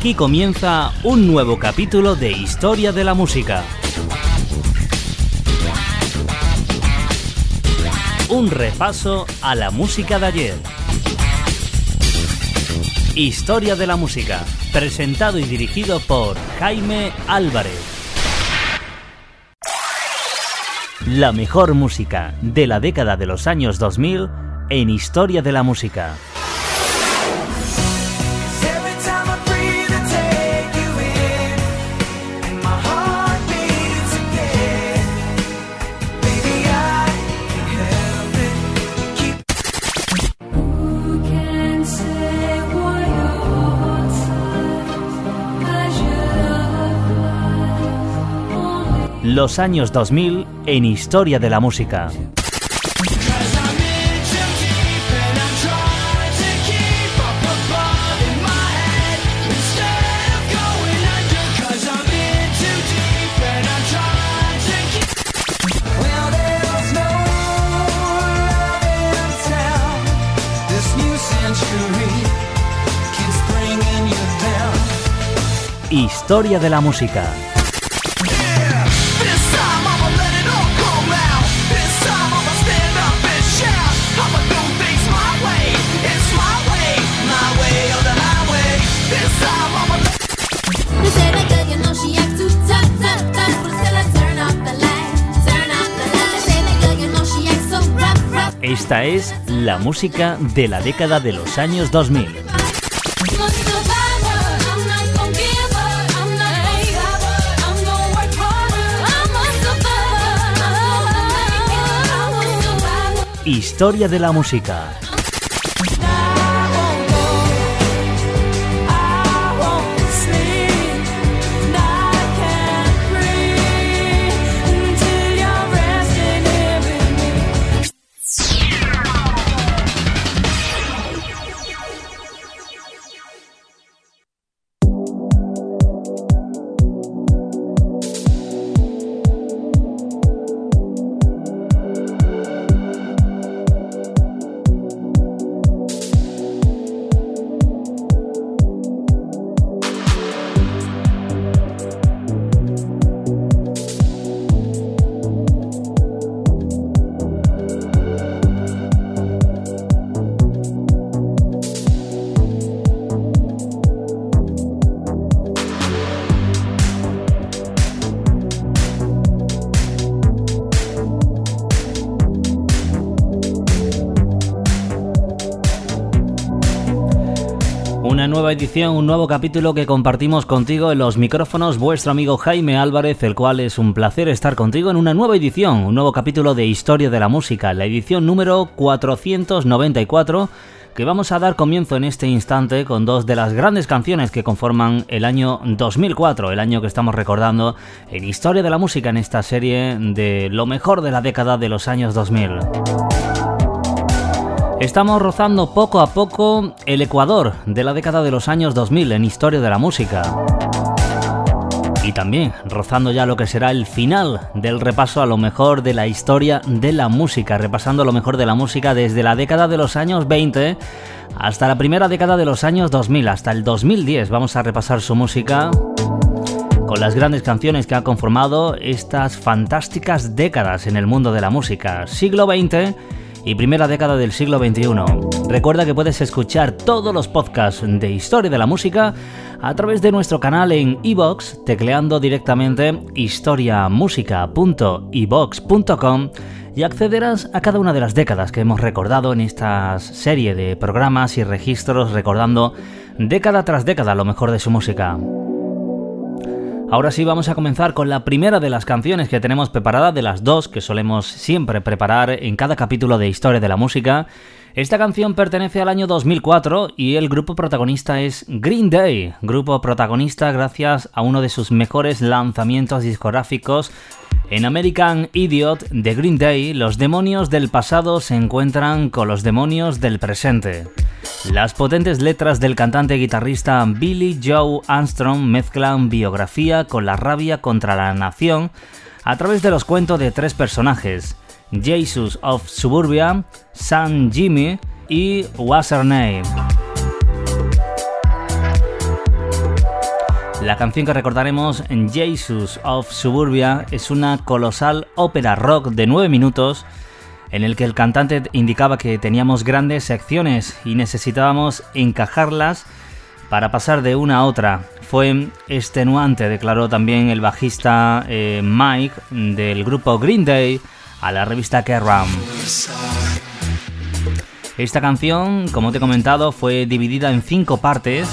Aquí comienza un nuevo capítulo de Historia de la Música. Un repaso a la música de ayer. Historia de la Música, presentado y dirigido por Jaime Álvarez. La mejor música de la década de los años 2000 en Historia de la Música. Los años 2000 en Historia de la Música. Historia de la música. Esta es la música de la década de los años 2000. Historia de la música. Edición, un nuevo capítulo que compartimos contigo en los micrófonos, vuestro amigo Jaime Álvarez, el cual es un placer estar contigo en una nueva edición, un nuevo capítulo de Historia de la Música, la edición número 494 que vamos a dar comienzo en este instante con dos de las grandes canciones que conforman el año 2004, el año que estamos recordando en Historia de la Música en esta serie de lo mejor de la década de los años 2000. Estamos rozando poco a poco el Ecuador de la década de los años 2000 en historia de la música. Y también rozando ya lo que será el final del repaso a lo mejor de la historia de la música, repasando lo mejor de la música desde la década de los años 20 hasta la primera década de los años 2000, hasta el 2010. Vamos a repasar su música con las grandes canciones que ha conformado estas fantásticas décadas en el mundo de la música. Siglo XX y primera década del siglo XXI. Recuerda que puedes escuchar todos los podcasts de historia de la música a través de nuestro canal en iVoox, tecleando directamente historiamusica.ivox.com y accederás a cada una de las décadas que hemos recordado en esta serie de programas y registros recordando década tras década lo mejor de su música. Ahora sí vamos a comenzar con la primera de las canciones que tenemos preparada, de las dos que solemos siempre preparar en cada capítulo de Historia de la Música. Esta canción pertenece al año 2004 y el grupo protagonista es Green Day, grupo protagonista gracias a uno de sus mejores lanzamientos discográficos. En American Idiot de Green Day, los demonios del pasado se encuentran con los demonios del presente. Las potentes letras del cantante guitarrista Billy Joe Armstrong mezclan biografía con la rabia contra la nación a través de los cuentos de tres personajes, Jesus of Suburbia, San Jimmy y What's Her Name. La canción que recordaremos Jesus of Suburbia es una colosal ópera rock de 9 minutos en el que el cantante indicaba que teníamos grandes secciones y necesitábamos encajarlas para pasar de una a otra. Fue extenuante, declaró también el bajista eh, Mike del grupo Green Day a la revista Kerrang. Esta canción, como te he comentado, fue dividida en cinco partes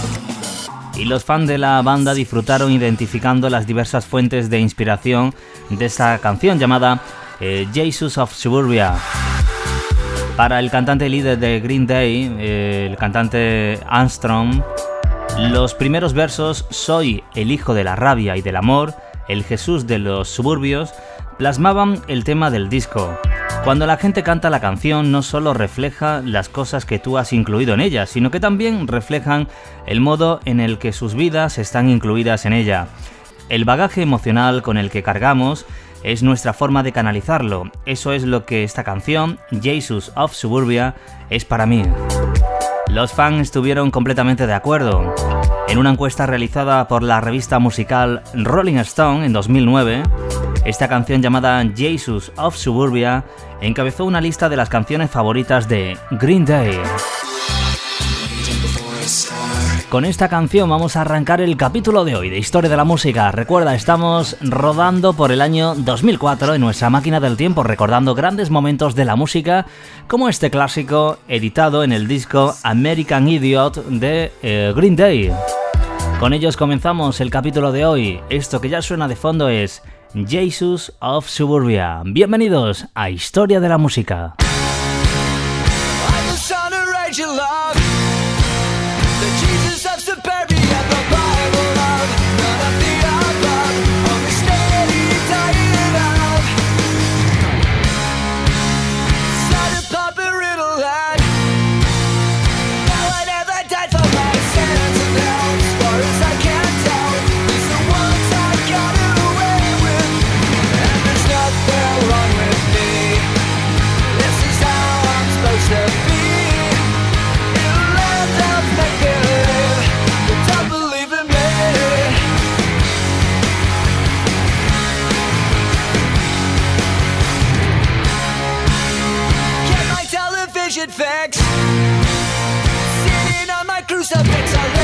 y los fans de la banda disfrutaron identificando las diversas fuentes de inspiración de esta canción llamada eh, Jesus of Suburbia. Para el cantante líder de Green Day, eh, el cantante Armstrong, los primeros versos Soy el hijo de la rabia y del amor, el Jesús de los suburbios, plasmaban el tema del disco. Cuando la gente canta la canción no solo refleja las cosas que tú has incluido en ella, sino que también reflejan el modo en el que sus vidas están incluidas en ella. El bagaje emocional con el que cargamos es nuestra forma de canalizarlo. Eso es lo que esta canción, Jesus of Suburbia, es para mí. Los fans estuvieron completamente de acuerdo. En una encuesta realizada por la revista musical Rolling Stone en 2009, esta canción llamada Jesus of Suburbia encabezó una lista de las canciones favoritas de Green Day. Con esta canción vamos a arrancar el capítulo de hoy de Historia de la Música. Recuerda, estamos rodando por el año 2004 en nuestra máquina del tiempo, recordando grandes momentos de la música, como este clásico editado en el disco American Idiot de eh, Green Day. Con ellos comenzamos el capítulo de hoy. Esto que ya suena de fondo es Jesus of Suburbia. Bienvenidos a Historia de la Música. crucifix. Sitting on my crucifix.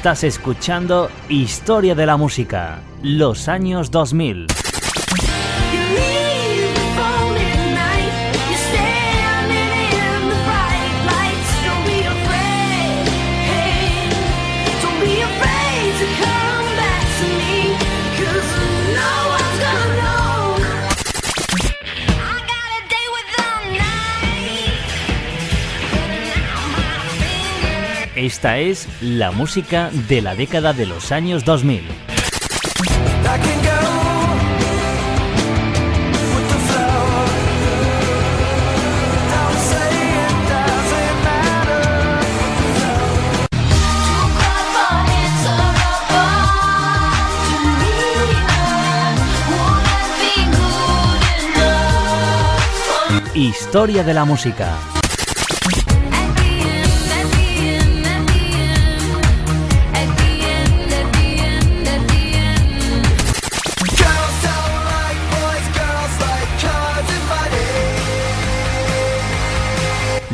Estás escuchando Historia de la Música, los años 2000. Esta es la música de la década de los años 2000. Historia de la música.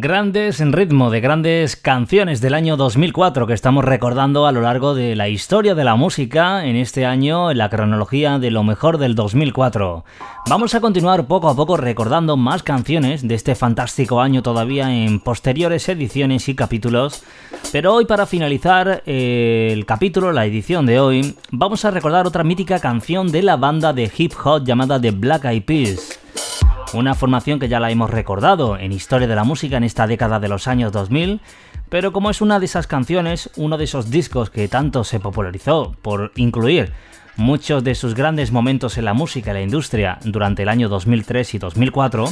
Grandes en ritmo de grandes canciones del año 2004 que estamos recordando a lo largo de la historia de la música en este año en la cronología de lo mejor del 2004. Vamos a continuar poco a poco recordando más canciones de este fantástico año todavía en posteriores ediciones y capítulos, pero hoy para finalizar eh, el capítulo, la edición de hoy, vamos a recordar otra mítica canción de la banda de hip hop llamada The Black Eyed Peas. Una formación que ya la hemos recordado en Historia de la Música en esta década de los años 2000, pero como es una de esas canciones, uno de esos discos que tanto se popularizó por incluir muchos de sus grandes momentos en la música y la industria durante el año 2003 y 2004,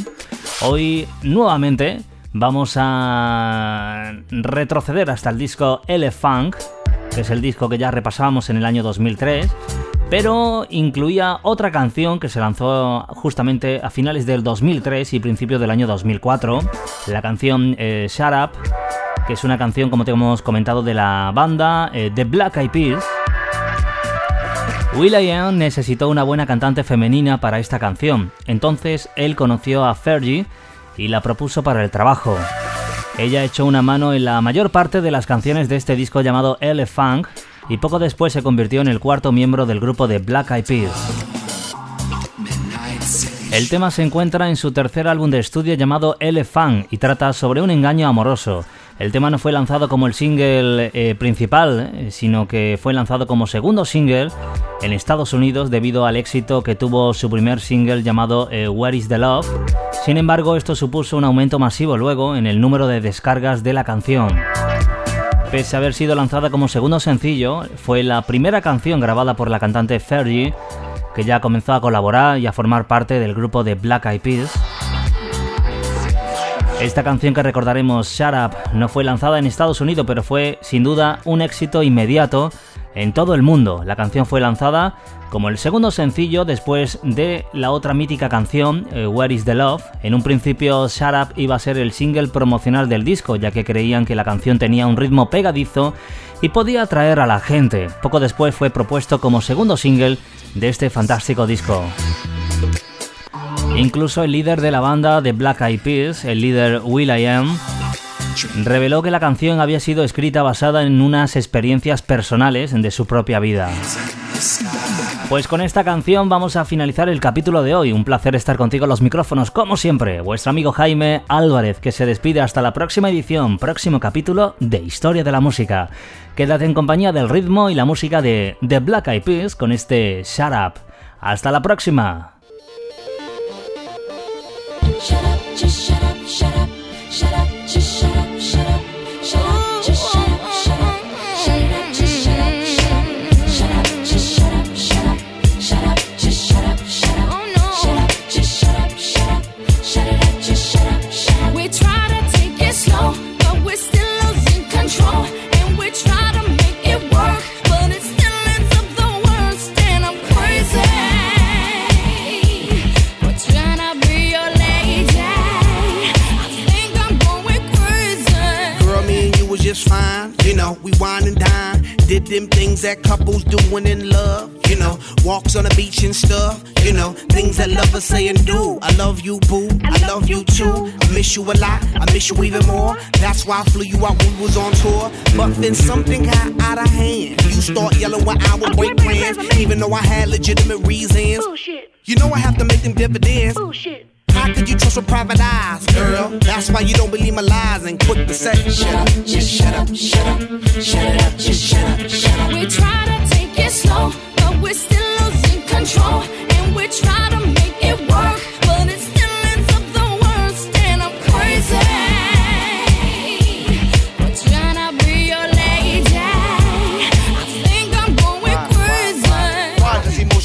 hoy nuevamente vamos a retroceder hasta el disco Funk, que es el disco que ya repasamos en el año 2003, pero incluía otra canción que se lanzó justamente a finales del 2003 y principios del año 2004, la canción eh, Shut Up, que es una canción, como te hemos comentado, de la banda eh, The Black Eyed Peas. Will.i.am necesitó una buena cantante femenina para esta canción, entonces él conoció a Fergie y la propuso para el trabajo. Ella echó una mano en la mayor parte de las canciones de este disco llamado L Funk, y poco después se convirtió en el cuarto miembro del grupo de Black Eyed Peas. El tema se encuentra en su tercer álbum de estudio llamado Elephant y trata sobre un engaño amoroso. El tema no fue lanzado como el single eh, principal, eh, sino que fue lanzado como segundo single en Estados Unidos debido al éxito que tuvo su primer single llamado eh, Where is the Love. Sin embargo, esto supuso un aumento masivo luego en el número de descargas de la canción. Pese a haber sido lanzada como segundo sencillo, fue la primera canción grabada por la cantante Fergie, que ya comenzó a colaborar y a formar parte del grupo de Black Eyed Peas. Esta canción que recordaremos, Shut Up, no fue lanzada en Estados Unidos, pero fue sin duda un éxito inmediato en todo el mundo. La canción fue lanzada como el segundo sencillo después de la otra mítica canción, eh, Where is the Love. En un principio, Shut Up iba a ser el single promocional del disco, ya que creían que la canción tenía un ritmo pegadizo y podía atraer a la gente. Poco después fue propuesto como segundo single de este fantástico disco. Incluso el líder de la banda de Black Eyed Peas, el líder Will I Am, reveló que la canción había sido escrita basada en unas experiencias personales de su propia vida. Pues con esta canción vamos a finalizar el capítulo de hoy. Un placer estar contigo en los micrófonos, como siempre. Vuestro amigo Jaime Álvarez, que se despide hasta la próxima edición, próximo capítulo de Historia de la Música. Quédate en compañía del ritmo y la música de The Black Eyed Peas con este Shut Up. Hasta la próxima. Things that lovers say and do. I love you, boo. I love you too. I miss you a lot. I miss you even more. That's why I flew you out when we was on tour. But then something got out of hand. You start yelling when I would break plans, even though I had legitimate reasons. Bullshit. You know I have to make them dividends. Bullshit. How could you trust with private eyes, girl? That's why you don't believe my lies and quit the say, shut up, just shut up, shut up, shut it up, just shut up, shut up. We try to take it slow, but we're still losing control, and we try to make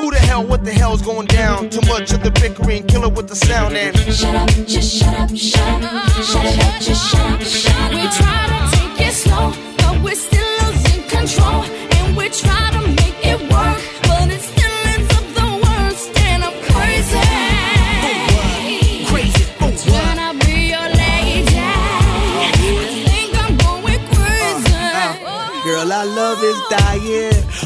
who the hell, what the hell's going down? Too much of the bickering, kill it with the sound and Shut up, just shut up, shut up, shut up, just shut up, shut up. We try to take it slow, but we're still losing control. And we try to make it work, but it still ends up the worst. And I'm crazy. Crazy, Trying to be your lady. I think I'm going crazy. Girl, our love is dying.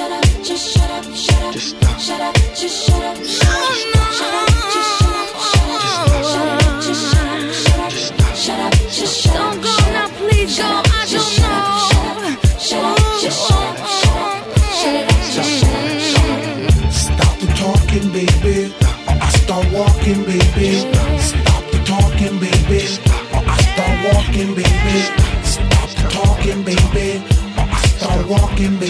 Shut up, just shut up, shut up. Just stop. Shut up, just shut up. Shut up, shut up, just shut up. Shut up, just shut up. Shut up, shut up, just shut up. Don't go now, please go. I don't know. Shut up, just shut up. Shut up, shut up, just shut up. Stop the talking, baby. I start walking, baby. Stop the talking, baby. I start walking, baby. Stop the talking, baby. I start walking, baby.